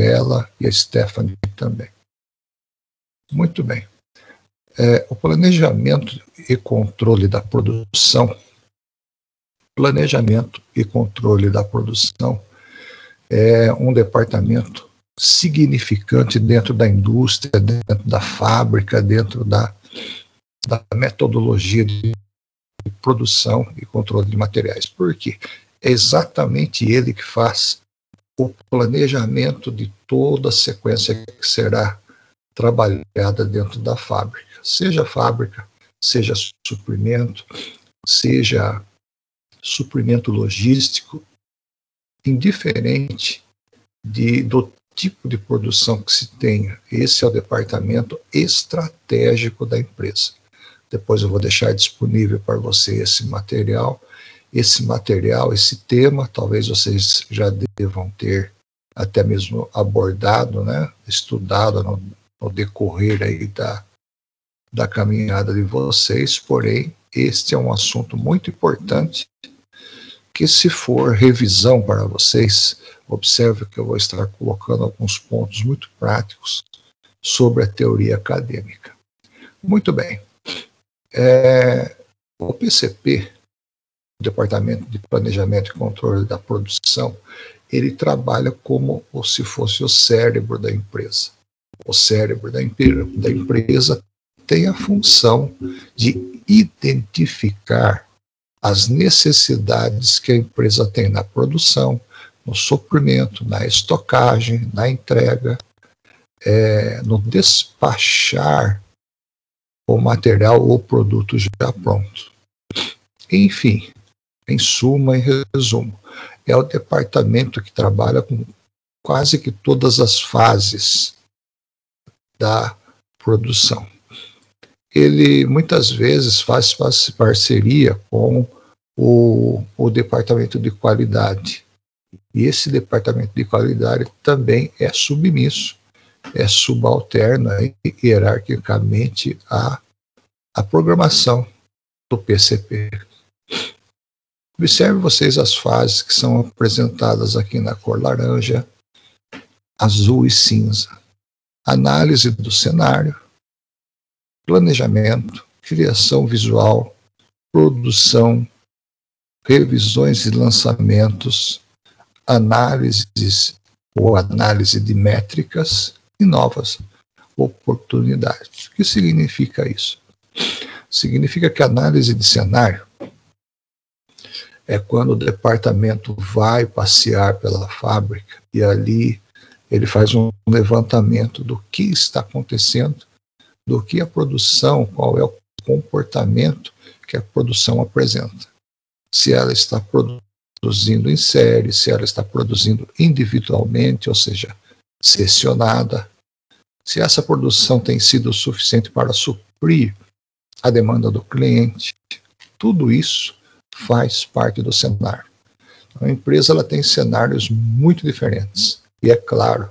Isabela e a Stephanie também. Muito bem. É, o planejamento e controle da produção, planejamento e controle da produção é um departamento significante dentro da indústria, dentro da fábrica, dentro da, da metodologia de produção e controle de materiais. Por quê? É exatamente ele que faz o planejamento de toda a sequência que será trabalhada dentro da fábrica, seja fábrica, seja suprimento, seja suprimento logístico, indiferente de, do tipo de produção que se tenha. Esse é o departamento estratégico da empresa. Depois eu vou deixar disponível para você esse material. Esse material, esse tema, talvez vocês já devam ter até mesmo abordado, né, estudado no, no decorrer aí da, da caminhada de vocês, porém, este é um assunto muito importante que se for revisão para vocês, observe que eu vou estar colocando alguns pontos muito práticos sobre a teoria acadêmica. Muito bem. É, o PCP, Departamento de Planejamento e Controle da Produção, ele trabalha como se fosse o cérebro da empresa. O cérebro da, da empresa tem a função de identificar as necessidades que a empresa tem na produção, no suprimento, na estocagem, na entrega, é, no despachar o material ou produto já pronto. Enfim, em suma e resumo, é o departamento que trabalha com quase que todas as fases da produção. Ele muitas vezes faz, faz parceria com o, o departamento de qualidade. E esse departamento de qualidade também é submisso é subalterna hierarquicamente à, à programação do PCP. Observe vocês as fases que são apresentadas aqui na cor laranja, azul e cinza. Análise do cenário, planejamento, criação visual, produção, revisões e lançamentos, análises ou análise de métricas, e novas oportunidades. O que significa isso? Significa que a análise de cenário é quando o departamento vai passear pela fábrica e ali ele faz um levantamento do que está acontecendo, do que a produção, qual é o comportamento que a produção apresenta. Se ela está produzindo em série, se ela está produzindo individualmente, ou seja, sessionada, se essa produção tem sido suficiente para suprir a demanda do cliente, tudo isso faz parte do cenário. A empresa ela tem cenários muito diferentes e é claro,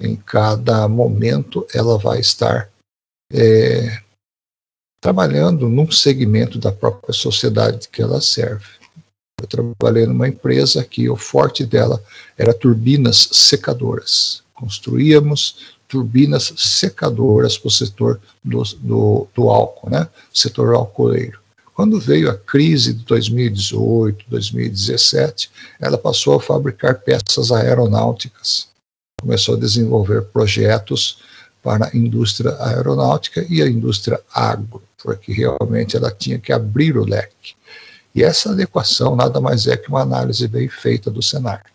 em cada momento ela vai estar é, trabalhando num segmento da própria sociedade que ela serve. Eu trabalhei numa empresa que o forte dela era turbinas secadoras construíamos turbinas secadoras para o setor do, do, do álcool, né? setor alcooleiro. Quando veio a crise de 2018, 2017, ela passou a fabricar peças aeronáuticas. Começou a desenvolver projetos para a indústria aeronáutica e a indústria agro, porque realmente ela tinha que abrir o leque. E essa adequação nada mais é que uma análise bem feita do cenário.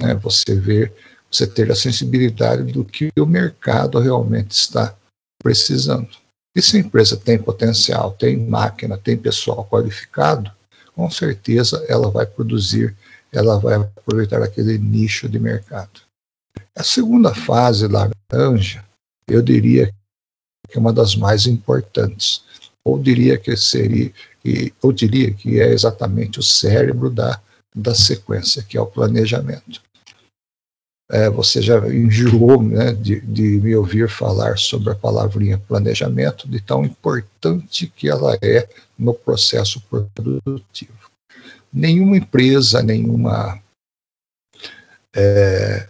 Né? Você ver você ter a sensibilidade do que o mercado realmente está precisando. E se a empresa tem potencial, tem máquina, tem pessoal qualificado, com certeza ela vai produzir, ela vai aproveitar aquele nicho de mercado. A segunda fase laranja, eu diria que é uma das mais importantes, ou diria que seria, ou diria que é exatamente o cérebro da, da sequência, que é o planejamento é, você já enjoou né, de, de, me ouvir falar sobre a palavrinha planejamento, de tão importante que ela é no processo produtivo. Nenhuma empresa, nenhuma é,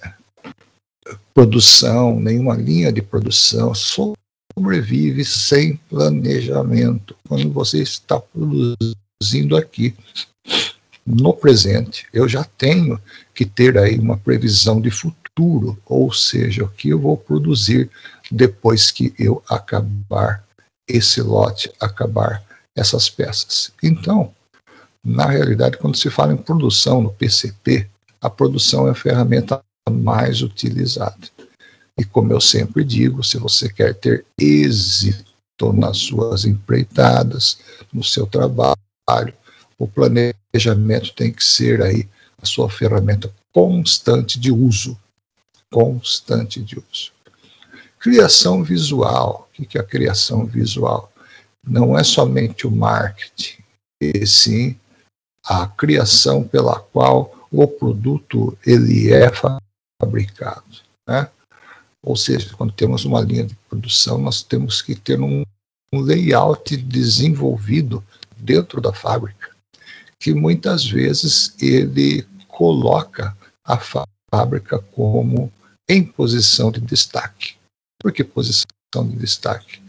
produção, nenhuma linha de produção sobrevive sem planejamento. Quando você está produzindo aqui, no presente, eu já tenho que ter aí uma previsão de futuro, ou seja, o que eu vou produzir depois que eu acabar esse lote, acabar essas peças. Então, na realidade, quando se fala em produção no PCP, a produção é a ferramenta mais utilizada. E como eu sempre digo, se você quer ter êxito nas suas empreitadas, no seu trabalho, o planejamento tem que ser aí a sua ferramenta constante de uso. Constante de uso. Criação visual. O que é a criação visual? Não é somente o marketing, e sim a criação pela qual o produto ele é fabricado. Né? Ou seja, quando temos uma linha de produção, nós temos que ter um, um layout desenvolvido dentro da fábrica, que muitas vezes ele coloca a fábrica como em posição de destaque. Por que posição de destaque?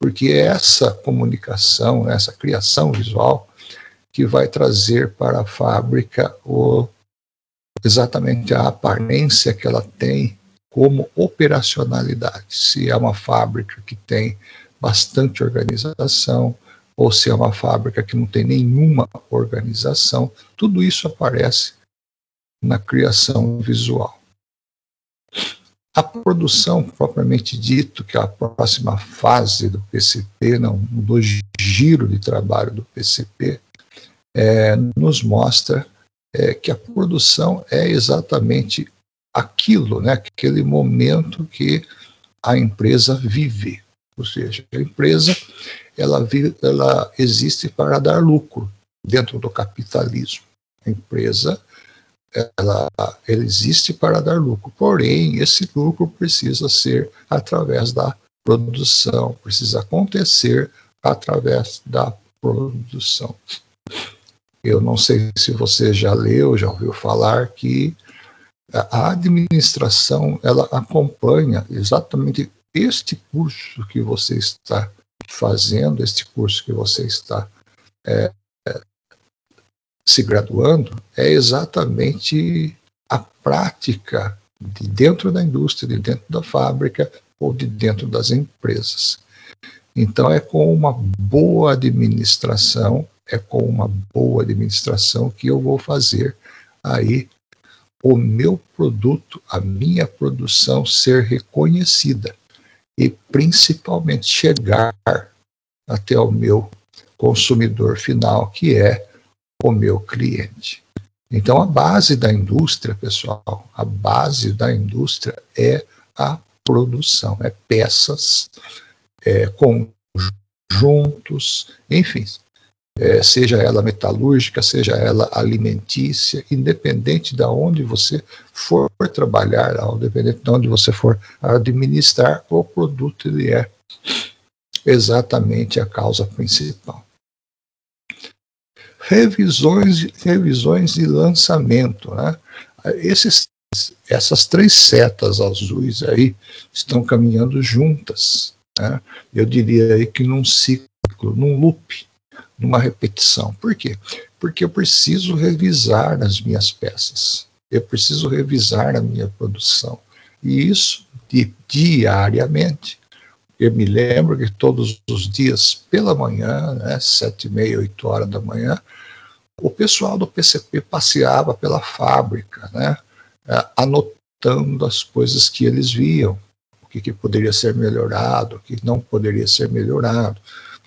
Porque é essa comunicação, essa criação visual, que vai trazer para a fábrica o, exatamente a aparência que ela tem como operacionalidade. Se é uma fábrica que tem bastante organização, ou se é uma fábrica que não tem nenhuma organização, tudo isso aparece na criação visual. A produção, propriamente dito, que é a próxima fase do PCP, não, do giro de trabalho do PCP, é, nos mostra é, que a produção é exatamente aquilo, né, aquele momento que a empresa vive. Ou seja, a empresa ela, vive, ela existe para dar lucro dentro do capitalismo. A empresa ela, ela existe para dar lucro, porém esse lucro precisa ser através da produção, precisa acontecer através da produção. Eu não sei se você já leu, já ouviu falar que a administração ela acompanha exatamente este curso que você está fazendo, este curso que você está é, se graduando, é exatamente a prática de dentro da indústria, de dentro da fábrica ou de dentro das empresas. Então, é com uma boa administração, é com uma boa administração que eu vou fazer aí o meu produto, a minha produção ser reconhecida e principalmente chegar até o meu consumidor final, que é o meu cliente. Então, a base da indústria, pessoal, a base da indústria é a produção, é peças, é conjuntos, enfim, é, seja ela metalúrgica, seja ela alimentícia, independente de onde você for trabalhar, independente de onde você for administrar, o produto ele é exatamente a causa principal. Revisões, revisões de lançamento. Né? Esses, essas três setas azuis aí estão caminhando juntas. Né? Eu diria aí que num ciclo, num loop numa repetição. Por quê? Porque eu preciso revisar as minhas peças, eu preciso revisar a minha produção. E isso di diariamente. Eu me lembro que todos os dias pela manhã, né, sete e meia, oito horas da manhã, o pessoal do PCP passeava pela fábrica, né, é, anotando as coisas que eles viam, o que, que poderia ser melhorado, o que não poderia ser melhorado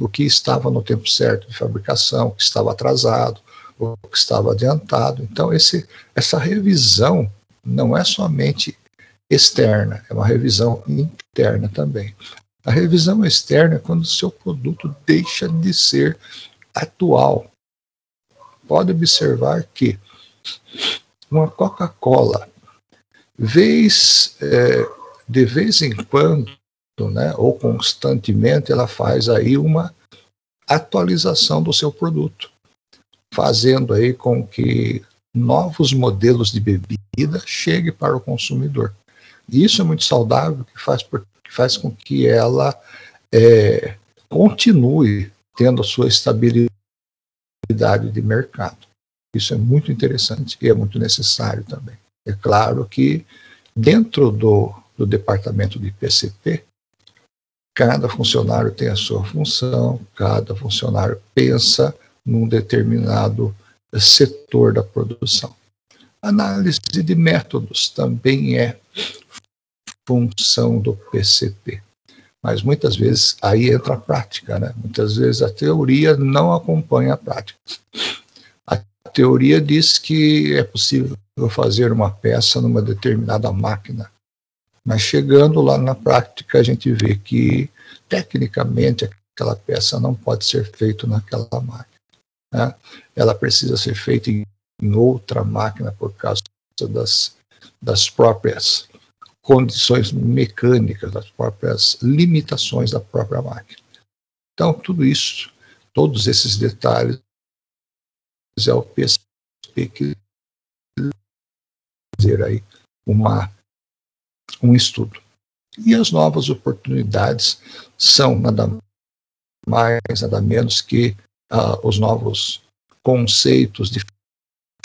o que estava no tempo certo de fabricação, o que estava atrasado, o que estava adiantado. Então, esse, essa revisão não é somente externa, é uma revisão interna também. A revisão externa é quando o seu produto deixa de ser atual. Pode observar que uma Coca-Cola, vez, é, de vez em quando, né, ou constantemente, ela faz aí uma atualização do seu produto, fazendo aí com que novos modelos de bebida cheguem para o consumidor. E isso é muito saudável, que faz, que faz com que ela é, continue tendo a sua estabilidade de mercado. Isso é muito interessante e é muito necessário também. É claro que dentro do, do departamento de PCP, cada funcionário tem a sua função, cada funcionário pensa num determinado setor da produção. Análise de métodos também é função do PCP. Mas muitas vezes aí entra a prática, né? Muitas vezes a teoria não acompanha a prática. A teoria diz que é possível fazer uma peça numa determinada máquina, mas chegando lá na prática a gente vê que tecnicamente aquela peça não pode ser feita naquela máquina. Né? Ela precisa ser feita em, outra máquina por causa das, das próprias condições mecânicas, das próprias limitações da própria máquina. Então, tudo isso, todos esses detalhes, é o PSP que fazer aí uma, um estudo. E as novas oportunidades são nada mais, nada menos que uh, os novos conceitos de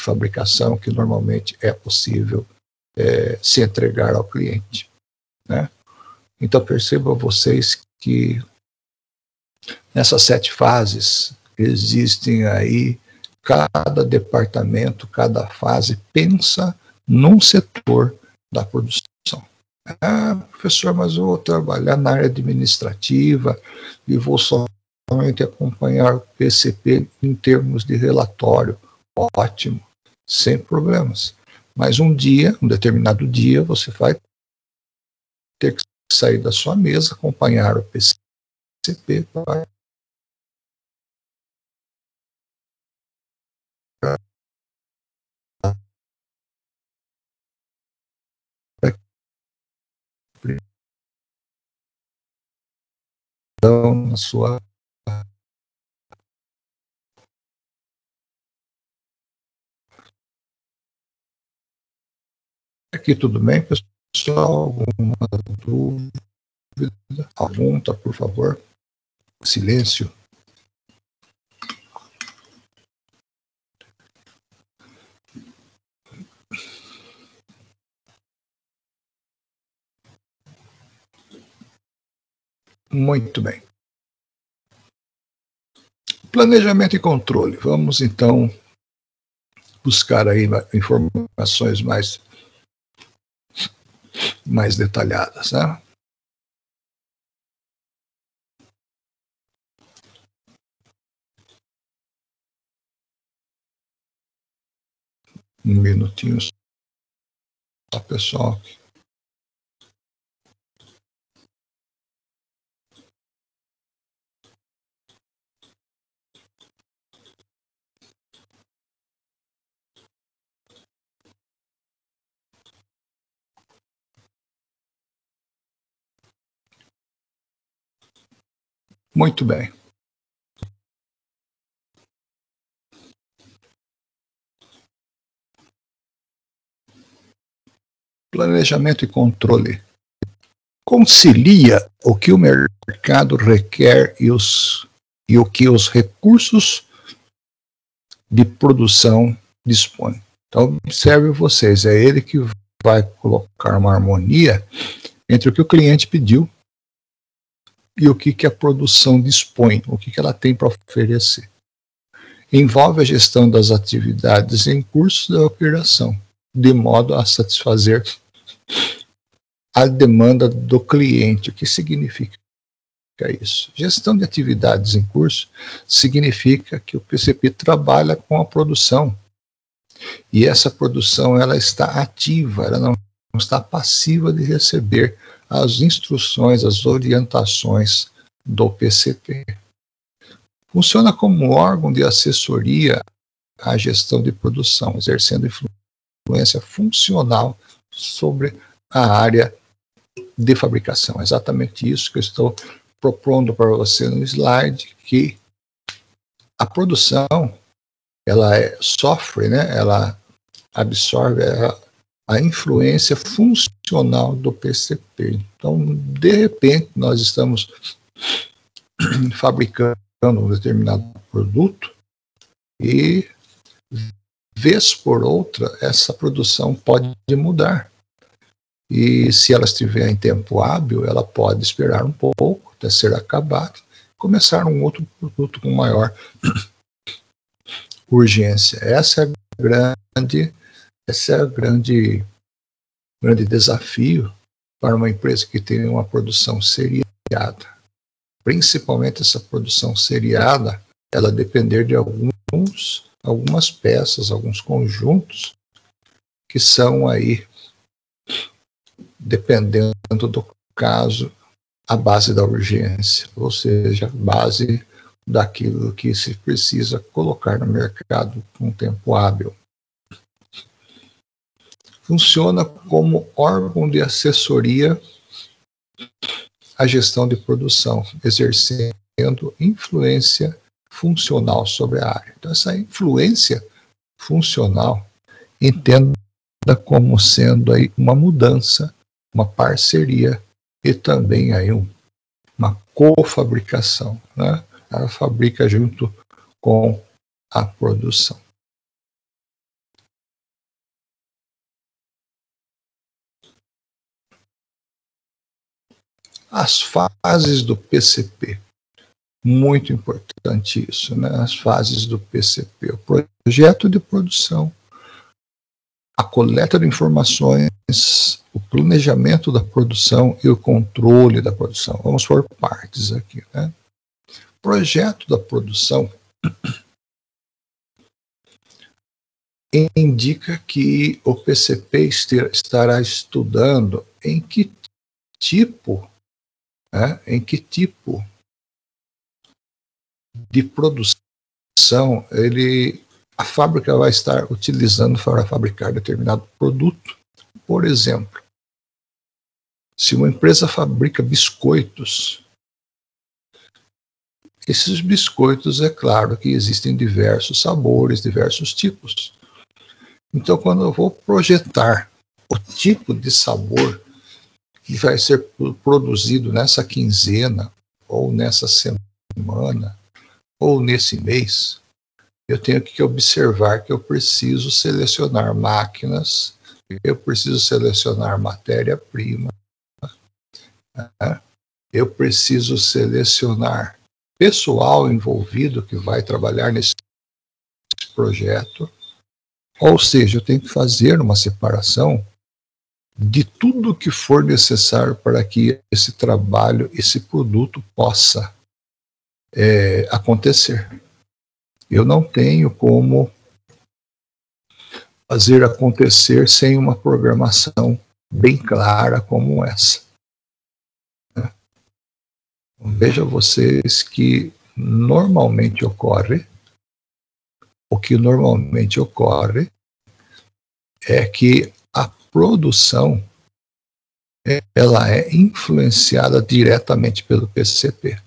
fabricação que normalmente é possível é, se entregar ao cliente. Né? Então percebam vocês que nessas sete fases existem aí cada departamento, cada fase pensa num setor da produção. Ah, professor, mas eu vou trabalhar na área administrativa e vou somente acompanhar o PCP em termos de relatório. Ótimo, sem problemas. Mas um dia, um determinado dia, você vai ter que sair da sua mesa, acompanhar o PCP para na sua Aqui tudo bem, pessoal? Alguma dúvida? Pergunta, por favor. Silêncio. Muito bem. Planejamento e controle. Vamos então buscar aí informações mais mais detalhadas. Né? Um minutinho só, pessoal. Muito bem. Planejamento e controle. Concilia o que o mercado requer e, os, e o que os recursos de produção dispõem. Então, observe vocês, é ele que vai colocar uma harmonia entre o que o cliente pediu e o que, que a produção dispõe, o que, que ela tem para oferecer. Envolve a gestão das atividades em curso da operação, de modo a satisfazer a demanda do cliente. O que significa isso? Gestão de atividades em curso significa que o PCP trabalha com a produção. E essa produção ela está ativa, ela não está passiva de receber as instruções, as orientações do PCP. Funciona como órgão de assessoria à gestão de produção, exercendo influência funcional sobre a área de fabricação. Exatamente isso que eu estou propondo para você no slide, que a produção ela é, sofre, né? ela absorve, ela a influência funcional do PCP. Então, de repente, nós estamos fabricando um determinado produto e, vez por outra, essa produção pode mudar. E se ela estiver em tempo hábil, ela pode esperar um pouco até ser acabada, começar um outro produto com maior urgência. Essa é a grande, esse é o grande, grande desafio para uma empresa que tem uma produção seriada. Principalmente essa produção seriada, ela depender de alguns, algumas peças, alguns conjuntos que são aí dependendo do caso, a base da urgência, ou seja, a base daquilo que se precisa colocar no mercado com tempo hábil. Funciona como órgão de assessoria à gestão de produção, exercendo influência funcional sobre a área. Então, essa influência funcional, entenda como sendo aí uma mudança uma parceria e também aí um, uma cofabricação. Né? Ela fabrica junto com a produção. As fases do PCP. Muito importante isso, né? As fases do PCP. O projeto de produção, a coleta de informações, o planejamento da produção e o controle da produção. Vamos por partes aqui. Né? Projeto da produção indica que o PCP estará estudando em que tipo, né, em que tipo de produção ele a fábrica vai estar utilizando para fabricar determinado produto. Por exemplo, se uma empresa fabrica biscoitos, esses biscoitos, é claro que existem diversos sabores, diversos tipos. Então, quando eu vou projetar o tipo de sabor que vai ser produzido nessa quinzena, ou nessa semana, ou nesse mês, eu tenho que observar que eu preciso selecionar máquinas, eu preciso selecionar matéria-prima, né? eu preciso selecionar pessoal envolvido que vai trabalhar nesse projeto, ou seja, eu tenho que fazer uma separação de tudo que for necessário para que esse trabalho, esse produto possa é, acontecer. Eu não tenho como fazer acontecer sem uma programação bem clara como essa. Né? Veja vocês que normalmente ocorre, o que normalmente ocorre é que produção ela é influenciada diretamente pelo PCP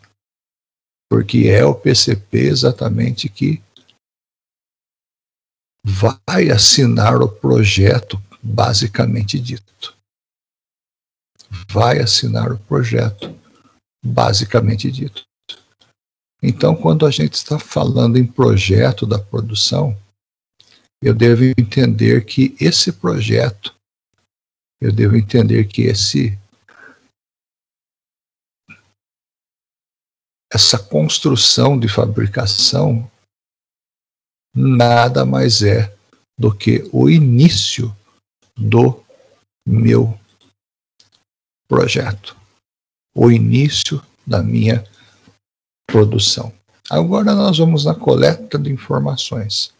porque é o PCP exatamente que vai assinar o projeto, basicamente dito. Vai assinar o projeto, basicamente dito. Então, quando a gente está falando em projeto da produção, eu devo entender que esse projeto, eu devo entender que esse essa construção de fabricação nada mais é do que o início do meu projeto, o início da minha produção. Agora nós vamos na coleta de informações.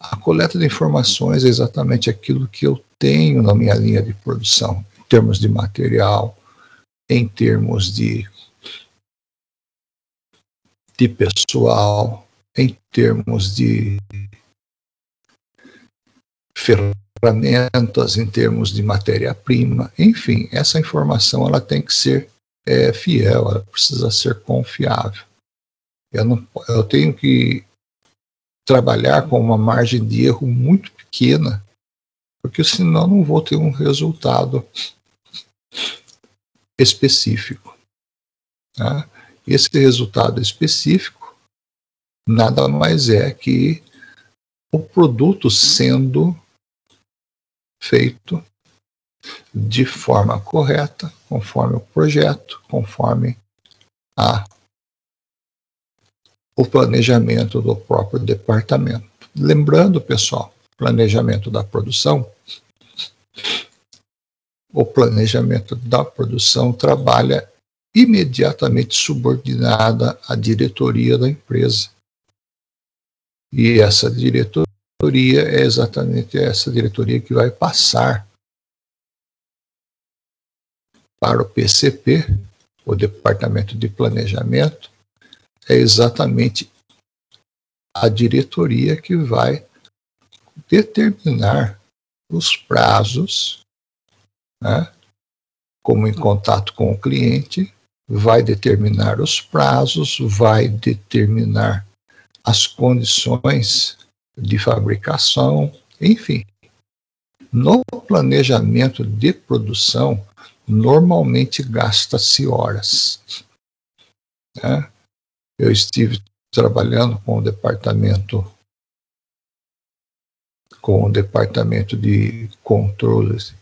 A coleta de informações é exatamente aquilo que eu tenho na minha linha de produção, em termos de material, em termos de de pessoal, em termos de ferramentas, em termos de matéria-prima, enfim, essa informação ela tem que ser é, fiel, ela precisa ser confiável. Eu, não, eu tenho que trabalhar com uma margem de erro muito pequena porque senão não vou ter um resultado específico. Tá? Esse resultado específico nada mais é que o produto sendo feito de forma correta, conforme o projeto, conforme a, o planejamento do próprio departamento. Lembrando, pessoal, planejamento da produção, o planejamento da produção trabalha imediatamente subordinada à diretoria da empresa. E essa diretoria é exatamente essa diretoria que vai passar para o PCP, o Departamento de Planejamento, é exatamente a diretoria que vai determinar os prazos, né, como em contato com o cliente, vai determinar os prazos, vai determinar as condições de fabricação, enfim. No planejamento de produção, normalmente gasta-se horas. Né? Eu estive trabalhando com o departamento com o departamento de controles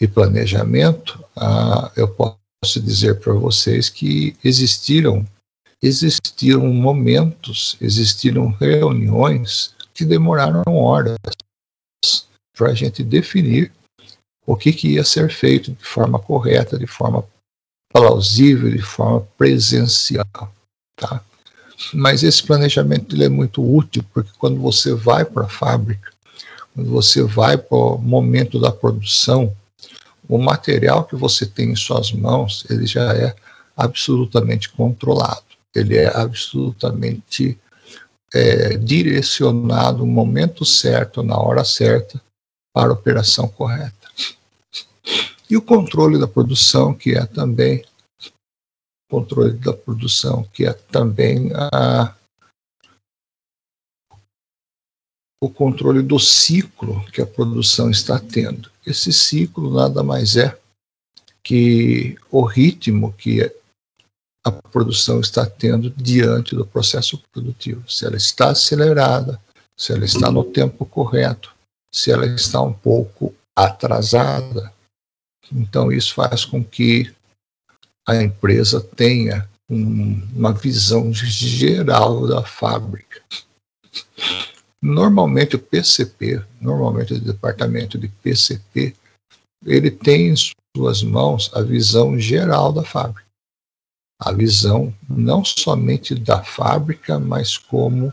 e planejamento, ah, eu posso dizer para vocês que existiram existiram momentos, existiram reuniões que demoraram horas para a gente definir o que, que ia ser feito de forma correta, de forma plausível, de forma presencial. Tá? Mas esse planejamento ele é muito útil, porque quando você vai para a fábrica, quando você vai para o momento da produção, o material que você tem em suas mãos, ele já é absolutamente controlado ele é absolutamente é, direcionado no momento certo, na hora certa, para a operação correta. E o controle da produção, que é também controle da produção, que é também a, o controle do ciclo que a produção está tendo. Esse ciclo nada mais é que o ritmo que a produção está tendo diante do processo produtivo. Se ela está acelerada, se ela está no tempo correto, se ela está um pouco atrasada. Então, isso faz com que a empresa tenha um, uma visão geral da fábrica. Normalmente, o PCP, normalmente o departamento de PCP, ele tem em suas mãos a visão geral da fábrica a visão não somente da fábrica, mas como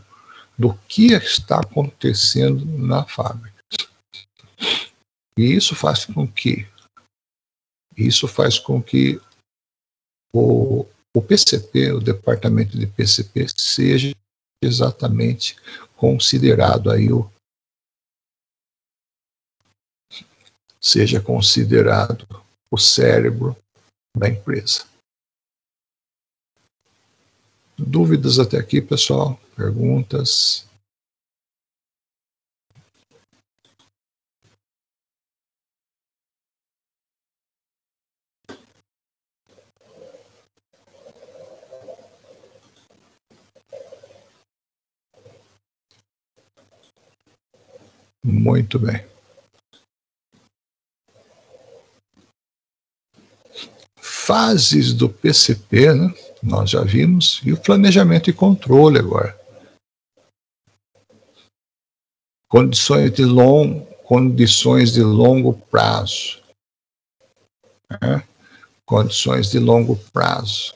do que está acontecendo na fábrica. E isso faz com que isso faz com que o, o PCP, o departamento de PCP, seja exatamente considerado aí o seja considerado o cérebro da empresa. Dúvidas até aqui, pessoal? Perguntas? Muito bem. Fases do PCP, né? nós já vimos, e o planejamento e controle agora. Condições de, long, condições de longo prazo. Né? Condições de longo prazo.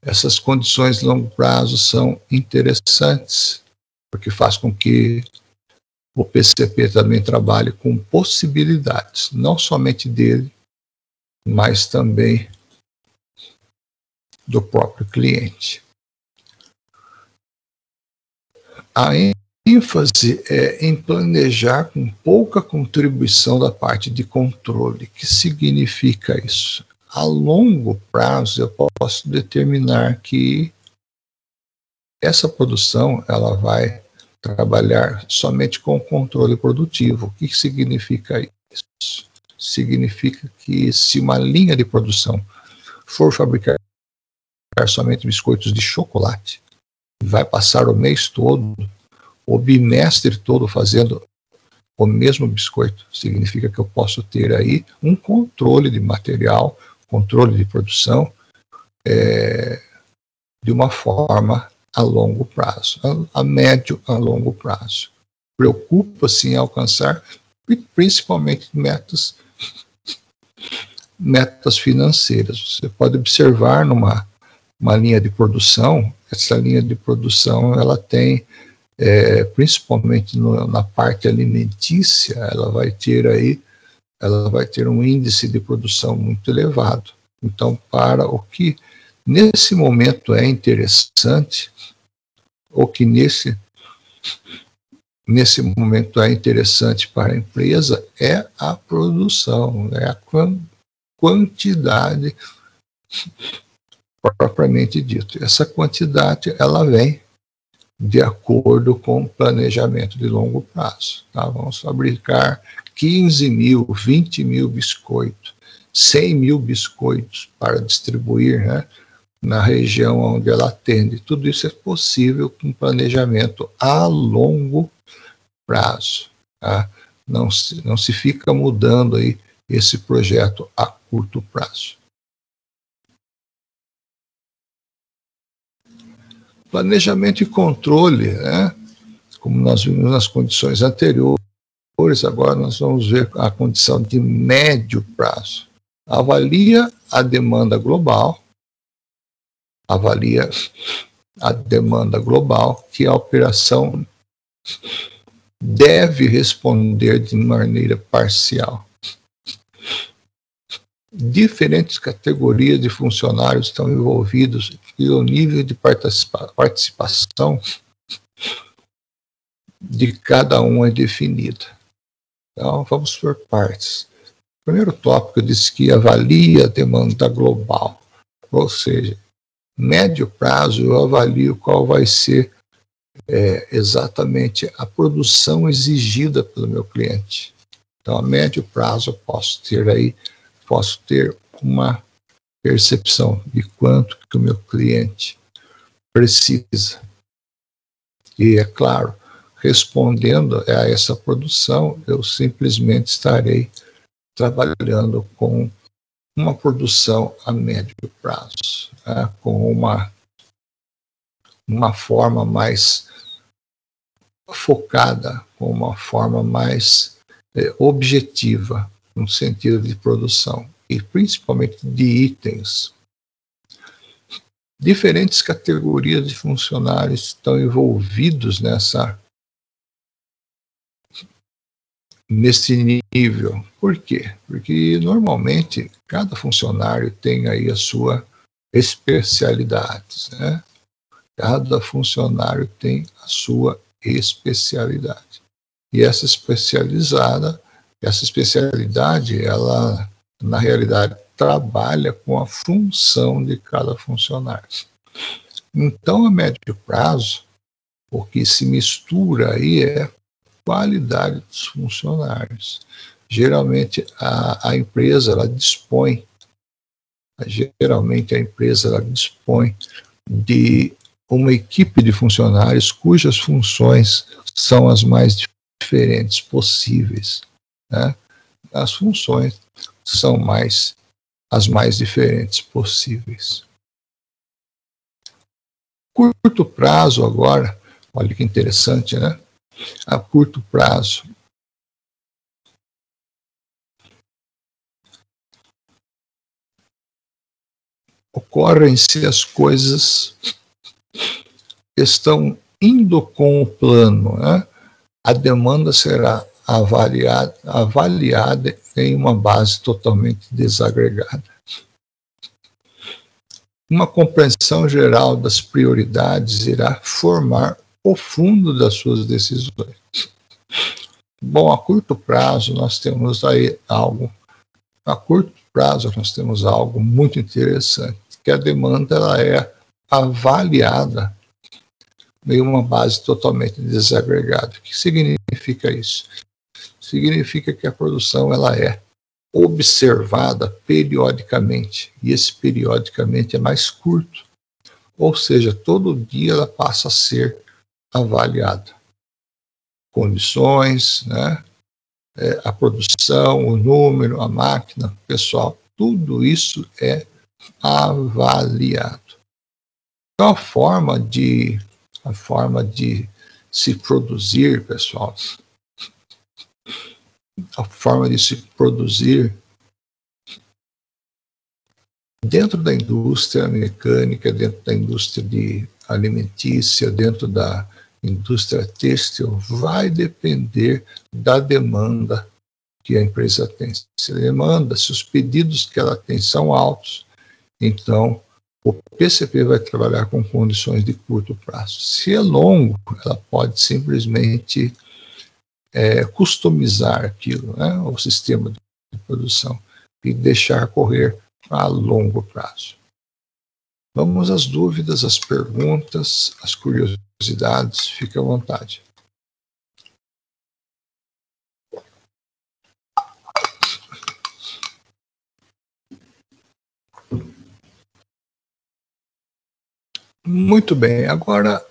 Essas condições de longo prazo são interessantes, porque faz com que o PCP também trabalhe com possibilidades, não somente dele, mas também do próprio cliente. A ênfase é em planejar com pouca contribuição da parte de controle. O que significa isso? A longo prazo, eu posso determinar que essa produção ela vai trabalhar somente com controle produtivo. O que significa isso? Significa que se uma linha de produção for fabricar somente biscoitos de chocolate, vai passar o mês todo, o bimestre todo fazendo o mesmo biscoito. Significa que eu posso ter aí um controle de material, controle de produção, é, de uma forma a longo prazo, a, a médio a longo prazo. Preocupa-se em alcançar principalmente metas metas financeiras. Você pode observar numa uma linha de produção, essa linha de produção ela tem é, principalmente no, na parte alimentícia, ela vai ter aí, ela vai ter um índice de produção muito elevado. Então, para o que nesse momento é interessante, ou que nesse nesse momento é interessante para a empresa é a produção, é a quantidade propriamente dito. Essa quantidade ela vem de acordo com o planejamento de longo prazo. Tá? Vamos fabricar 15 mil, 20 mil biscoitos, 100 mil biscoitos para distribuir né, na região onde ela atende. Tudo isso é possível com planejamento a longo prazo. Tá? Não, se, não se fica mudando aí esse projeto a curto prazo. Planejamento e controle, né? como nós vimos nas condições anteriores, agora nós vamos ver a condição de médio prazo. Avalia a demanda global, avalia a demanda global que a operação deve responder de maneira parcial diferentes categorias de funcionários estão envolvidos e o nível de participação de cada um é definido. Então, vamos por partes. O primeiro tópico diz que avalia a demanda global, ou seja, médio prazo eu avalio qual vai ser é, exatamente a produção exigida pelo meu cliente. Então, a médio prazo eu posso ter aí posso ter uma percepção de quanto que o meu cliente precisa. E é claro, respondendo a essa produção, eu simplesmente estarei trabalhando com uma produção a médio prazo, né, com uma, uma forma mais focada, com uma forma mais é, objetiva, no sentido de produção, e principalmente de itens. Diferentes categorias de funcionários estão envolvidos nessa nesse nível. Por quê? Porque normalmente cada funcionário tem aí a sua especialidade, né? Cada funcionário tem a sua especialidade. E essa especializada essa especialidade, ela, na realidade, trabalha com a função de cada funcionário. Então, a médio prazo, o que se mistura aí é qualidade dos funcionários. Geralmente, a, a empresa, ela dispõe, geralmente a empresa, ela dispõe de uma equipe de funcionários cujas funções são as mais diferentes possíveis né, as funções são mais as mais diferentes possíveis. Curto prazo agora, olha que interessante, né? A curto prazo, ocorrem-se as coisas estão indo com o plano, né? a demanda será avaliada, avaliada em uma base totalmente desagregada. Uma compreensão geral das prioridades irá formar o fundo das suas decisões. Bom, a curto prazo nós temos aí algo, a curto prazo nós temos algo muito interessante, que a demanda ela é avaliada em uma base totalmente desagregada. O que significa isso? Significa que a produção ela é observada periodicamente, e esse periodicamente é mais curto. Ou seja, todo dia ela passa a ser avaliada. Condições, né? É, a produção, o número, a máquina, o pessoal, tudo isso é avaliado. Então, a forma de, a forma de se produzir, pessoal, a forma de se produzir dentro da indústria mecânica, dentro da indústria de alimentícia, dentro da indústria têxtil, vai depender da demanda que a empresa tem. Se a demanda, se os pedidos que ela tem são altos, então o PCP vai trabalhar com condições de curto prazo. Se é longo, ela pode simplesmente é, customizar aquilo, né, o sistema de produção, e deixar correr a longo prazo. Vamos às dúvidas, às perguntas, às curiosidades, fique à vontade. Muito bem, agora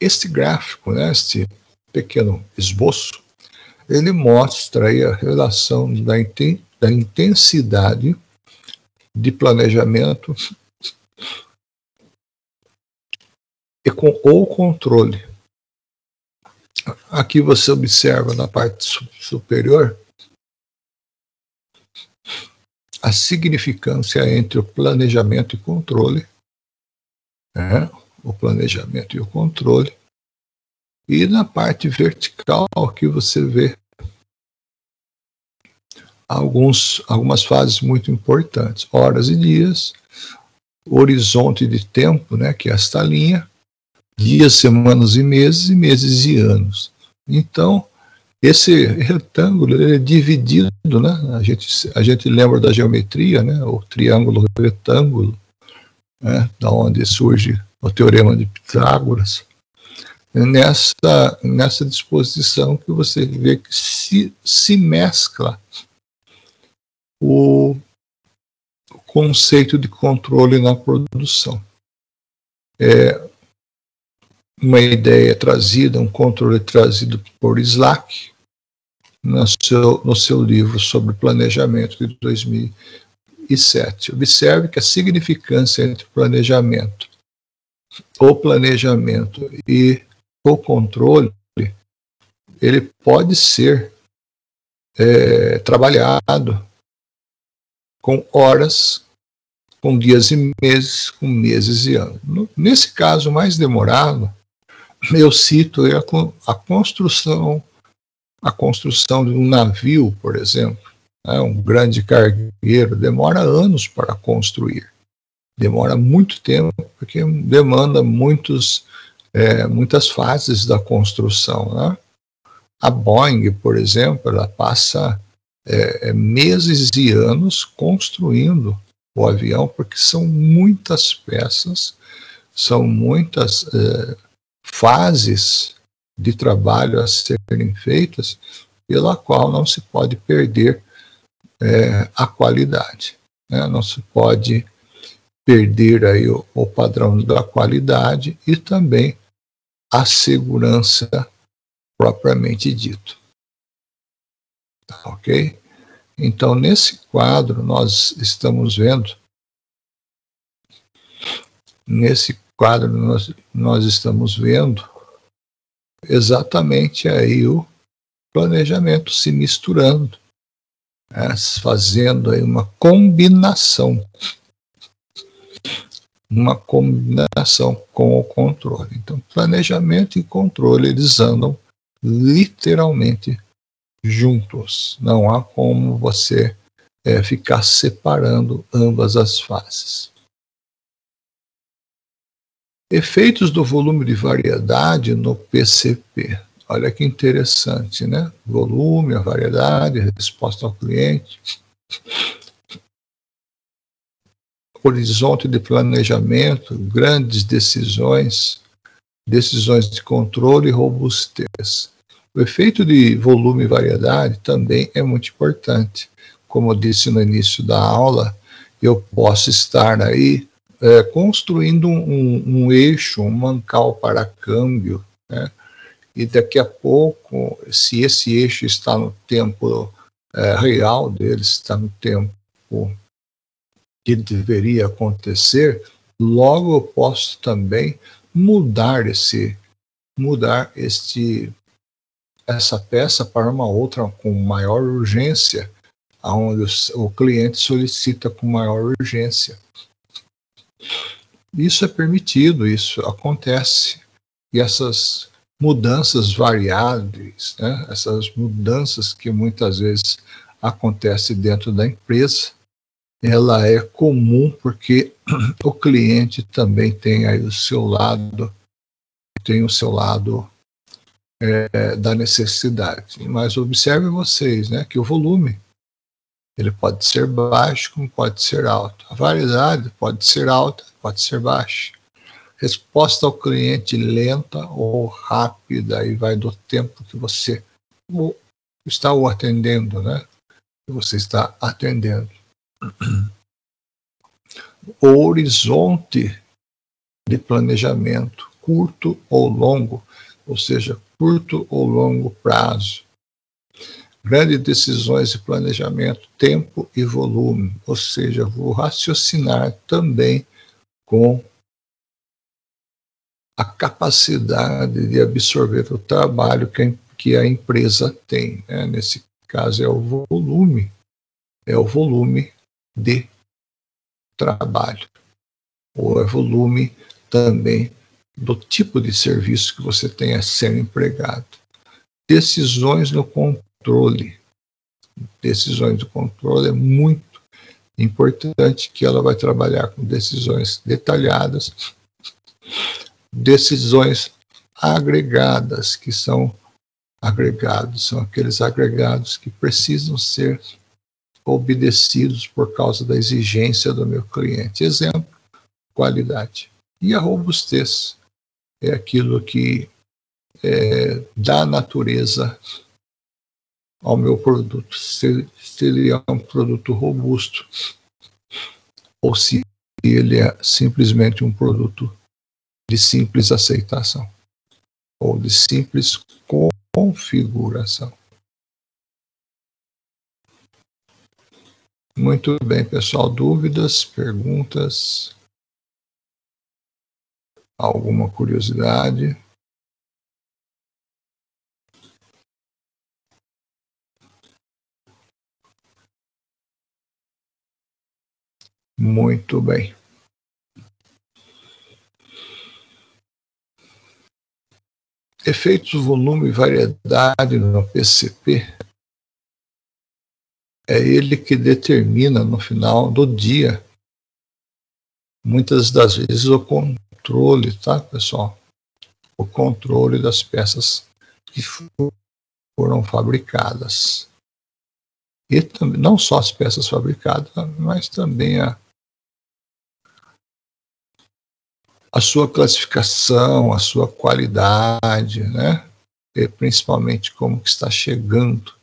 este gráfico, né, este pequeno esboço, ele mostra aí a relação da, da intensidade de planejamento e com o controle. Aqui você observa na parte superior a significância entre o planejamento e controle, né? o planejamento e o controle, e na parte vertical que você vê alguns, algumas fases muito importantes, horas e dias, horizonte de tempo, né, que é esta linha, dias, semanas e meses, e meses e anos. Então, esse retângulo é dividido, né? A gente, a gente lembra da geometria, né? O triângulo retângulo, né? Da onde surge o teorema de Pitágoras nessa, nessa disposição que você vê que se, se mescla o, conceito de controle na produção. É uma ideia trazida, um controle trazido por Slack no seu, no seu livro sobre planejamento de 2007. Observe que a significância entre planejamento, o planejamento e o controle ele pode ser é, trabalhado com horas, com dias e meses, com meses e anos. Nesse caso mais demorado, eu cito a, construção, a construção de um navio, por exemplo, né, um grande cargueiro, demora anos para construir. Demora muito tempo, porque demanda muitos é, muitas fases da construção. Né? A Boeing, por exemplo, ela passa é, é, meses e anos construindo o avião, porque são muitas peças, são muitas é, fases de trabalho a serem feitas, pela qual não se pode perder é, a qualidade. Né? Não se pode perder aí o, o padrão da qualidade e também a segurança propriamente dito. Tá, ok? Então, nesse quadro, nós estamos vendo, nesse quadro, nós, nós estamos vendo exatamente aí o planejamento se misturando, né, fazendo aí uma combinação uma combinação com o controle. Então, planejamento e controle eles andam literalmente juntos. Não há como você é, ficar separando ambas as fases. Efeitos do volume de variedade no PCP. Olha que interessante, né? Volume, a variedade, a resposta ao cliente horizonte de planejamento, grandes decisões, decisões de controle e robustez. O efeito de volume e variedade também é muito importante. Como eu disse no início da aula, eu posso estar aí é, construindo um, um, eixo, um mancal para câmbio, né? e daqui a pouco, se esse eixo está no tempo é, real dele, está no tempo que deveria acontecer, logo eu posso também mudar esse mudar este essa peça para uma outra com maior urgência, aonde o, o cliente solicita com maior urgência. Isso é permitido, isso acontece. E essas mudanças variáveis, né, essas mudanças que muitas vezes acontecem dentro da empresa, ela é comum porque o cliente também tem aí o seu lado, tem o seu lado é, da necessidade. Mas observe vocês, né, que o volume ele pode ser baixo, como pode ser alto. A variedade pode ser alta, pode ser baixa. Resposta ao cliente lenta ou rápida, e vai do tempo que você está o atendendo, né? Que você está atendendo. O horizonte de planejamento, curto ou longo, ou seja, curto ou longo prazo. Grandes decisões de planejamento, tempo e volume, ou seja, vou raciocinar também com a capacidade de absorver o trabalho que a, que a empresa tem. Né? Nesse caso, é o volume, é o volume de trabalho, ou é volume também do tipo de serviço que você tem a ser empregado. Decisões no controle. Decisões do controle é muito importante que ela vai trabalhar com decisões detalhadas, decisões agregadas, que são agregados, são aqueles agregados que precisam ser obedecidos por causa da exigência do meu cliente. Exemplo, qualidade. E a robustez é aquilo que é, dá natureza ao meu produto. Se, se ele é um produto robusto ou se ele é simplesmente um produto de simples aceitação ou de simples configuração. Muito bem, pessoal. Dúvidas, perguntas? Alguma curiosidade? Muito bem. Efeitos volume e variedade no PCP é ele que determina no final do dia, muitas das vezes, o controle, tá, pessoal? O controle das peças que foram fabricadas. E também, não só as peças fabricadas, mas também a, a sua classificação, a sua qualidade, né? E principalmente como que está chegando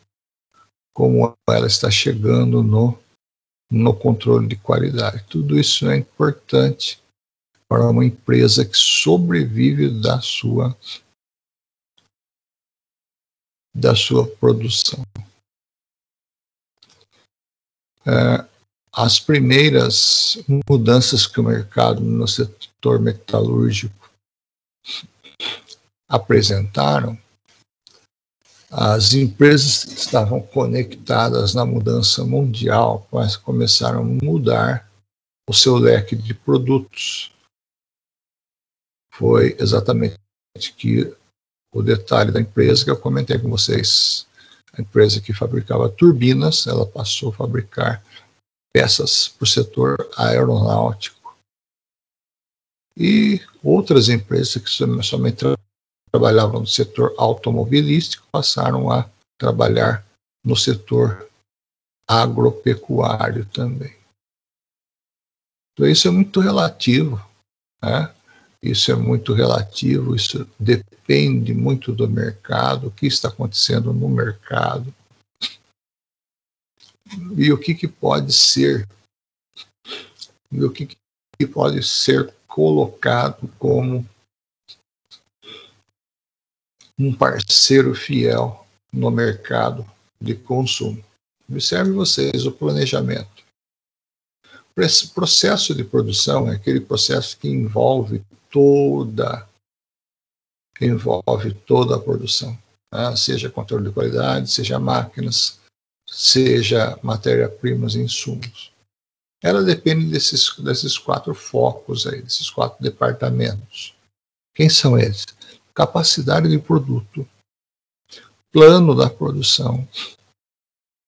como ela está chegando no, no controle de qualidade. Tudo isso é importante para uma empresa que sobrevive da sua da sua produção. É, as primeiras mudanças que o mercado no setor metalúrgico apresentaram as empresas que estavam conectadas na mudança mundial começaram a mudar o seu leque de produtos. Foi exatamente que o detalhe da empresa que eu comentei com vocês. A empresa que fabricava turbinas, ela passou a fabricar peças para o setor aeronáutico. E outras empresas que somente trabalhavam no setor automobilístico passaram a trabalhar no setor agropecuário também. Então, isso é muito relativo. Né? isso é muito relativo, isso depende muito do mercado, o que está acontecendo no mercado. E o que, que pode ser, e o que, que pode ser colocado como um parceiro fiel no mercado de consumo. Observe vocês o planejamento. Esse processo de produção é aquele processo que envolve toda envolve toda a produção, né? seja controle de qualidade, seja máquinas, seja matéria-primas e insumos. Ela depende desses, desses quatro focos aí, desses quatro departamentos. Quem são eles? Capacidade de produto, plano da produção,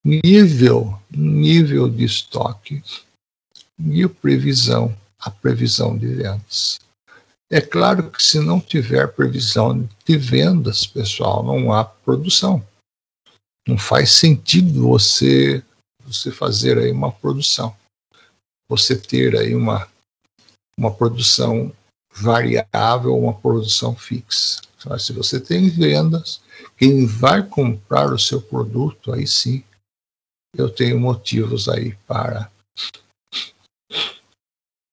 nível, nível de estoque e previsão, a previsão de vendas. É claro que se não tiver previsão de vendas, pessoal, não há produção. Não faz sentido você você fazer aí uma produção. Você ter aí uma uma produção variável, uma produção fixa. Mas se você tem vendas, quem vai comprar o seu produto, aí sim, eu tenho motivos aí para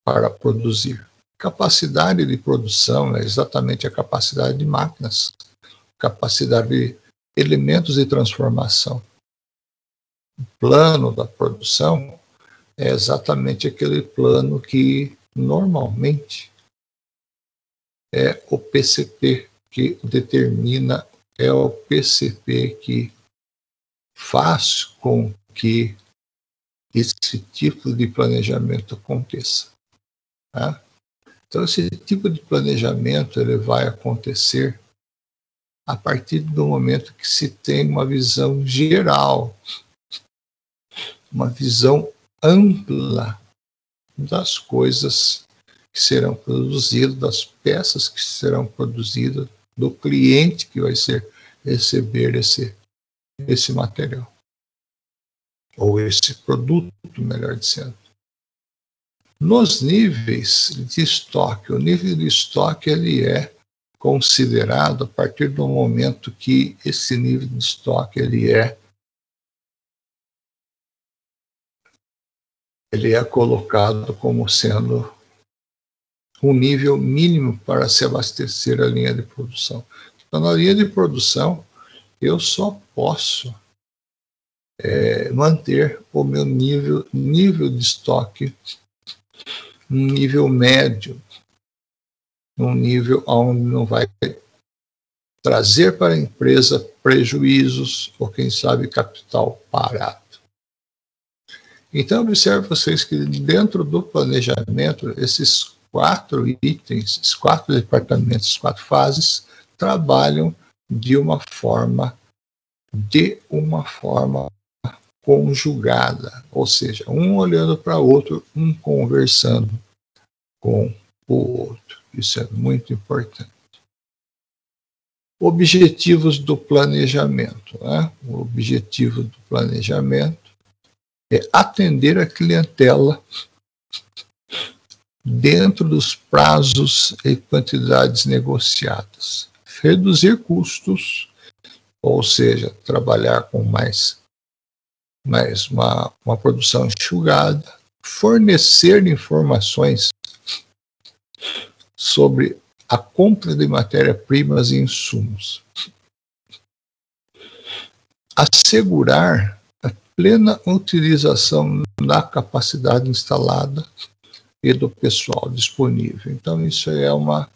para produzir. Capacidade de produção é exatamente a capacidade de máquinas, capacidade de elementos de transformação. O plano da produção é exatamente aquele plano que normalmente é o PCP que determina, é o PCP que faz com que esse tipo de planejamento aconteça. Tá? Então, esse tipo de planejamento ele vai acontecer a partir do momento que se tem uma visão geral, uma visão ampla das coisas que serão produzidas, das peças que serão produzidas, do cliente que vai ser receber esse, esse material, ou esse produto, melhor dizendo. Nos níveis de estoque, o nível de estoque ele é considerado a partir do momento que esse nível de estoque ele é ele é colocado como sendo um nível mínimo para se abastecer a linha de produção. Então, na linha de produção, eu só posso é, manter o meu nível, nível de estoque um nível médio, um nível onde não vai trazer para a empresa prejuízos ou, quem sabe, capital parado. Então, observe vocês que dentro do planejamento, esses quatro itens, esses quatro departamentos, essas quatro fases, trabalham de uma forma de uma forma conjugada, ou seja, um olhando para o outro, um conversando com o outro. Isso é muito importante. Objetivos do planejamento. Né? O objetivo do planejamento é atender a clientela dentro dos prazos e quantidades negociadas, reduzir custos, ou seja, trabalhar com mais mas uma, uma produção enxugada, fornecer informações sobre a compra de matéria-primas e insumos. Assegurar a plena utilização da capacidade instalada e do pessoal disponível. Então, isso é uma,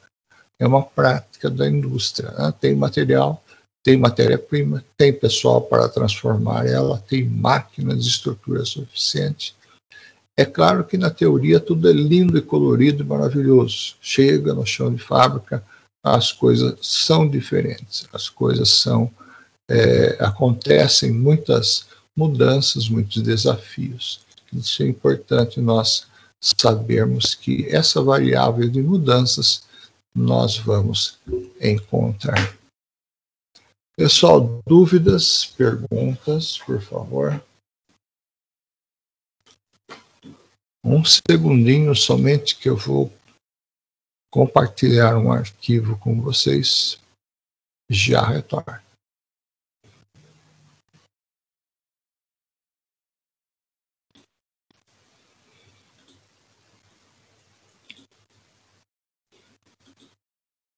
é uma prática da indústria. Né? Tem material, tem matéria-prima, tem pessoal para transformar ela, tem máquinas de estrutura suficiente. É claro que na teoria tudo é lindo e colorido e maravilhoso. Chega no chão de fábrica, as coisas são diferentes, as coisas são é, acontecem muitas mudanças, muitos desafios. Isso é importante nós sabermos que essa variável de mudanças nós vamos encontrar. Pessoal, dúvidas, perguntas, por favor. Um segundinho somente que eu vou compartilhar um arquivo com vocês. Já retorno.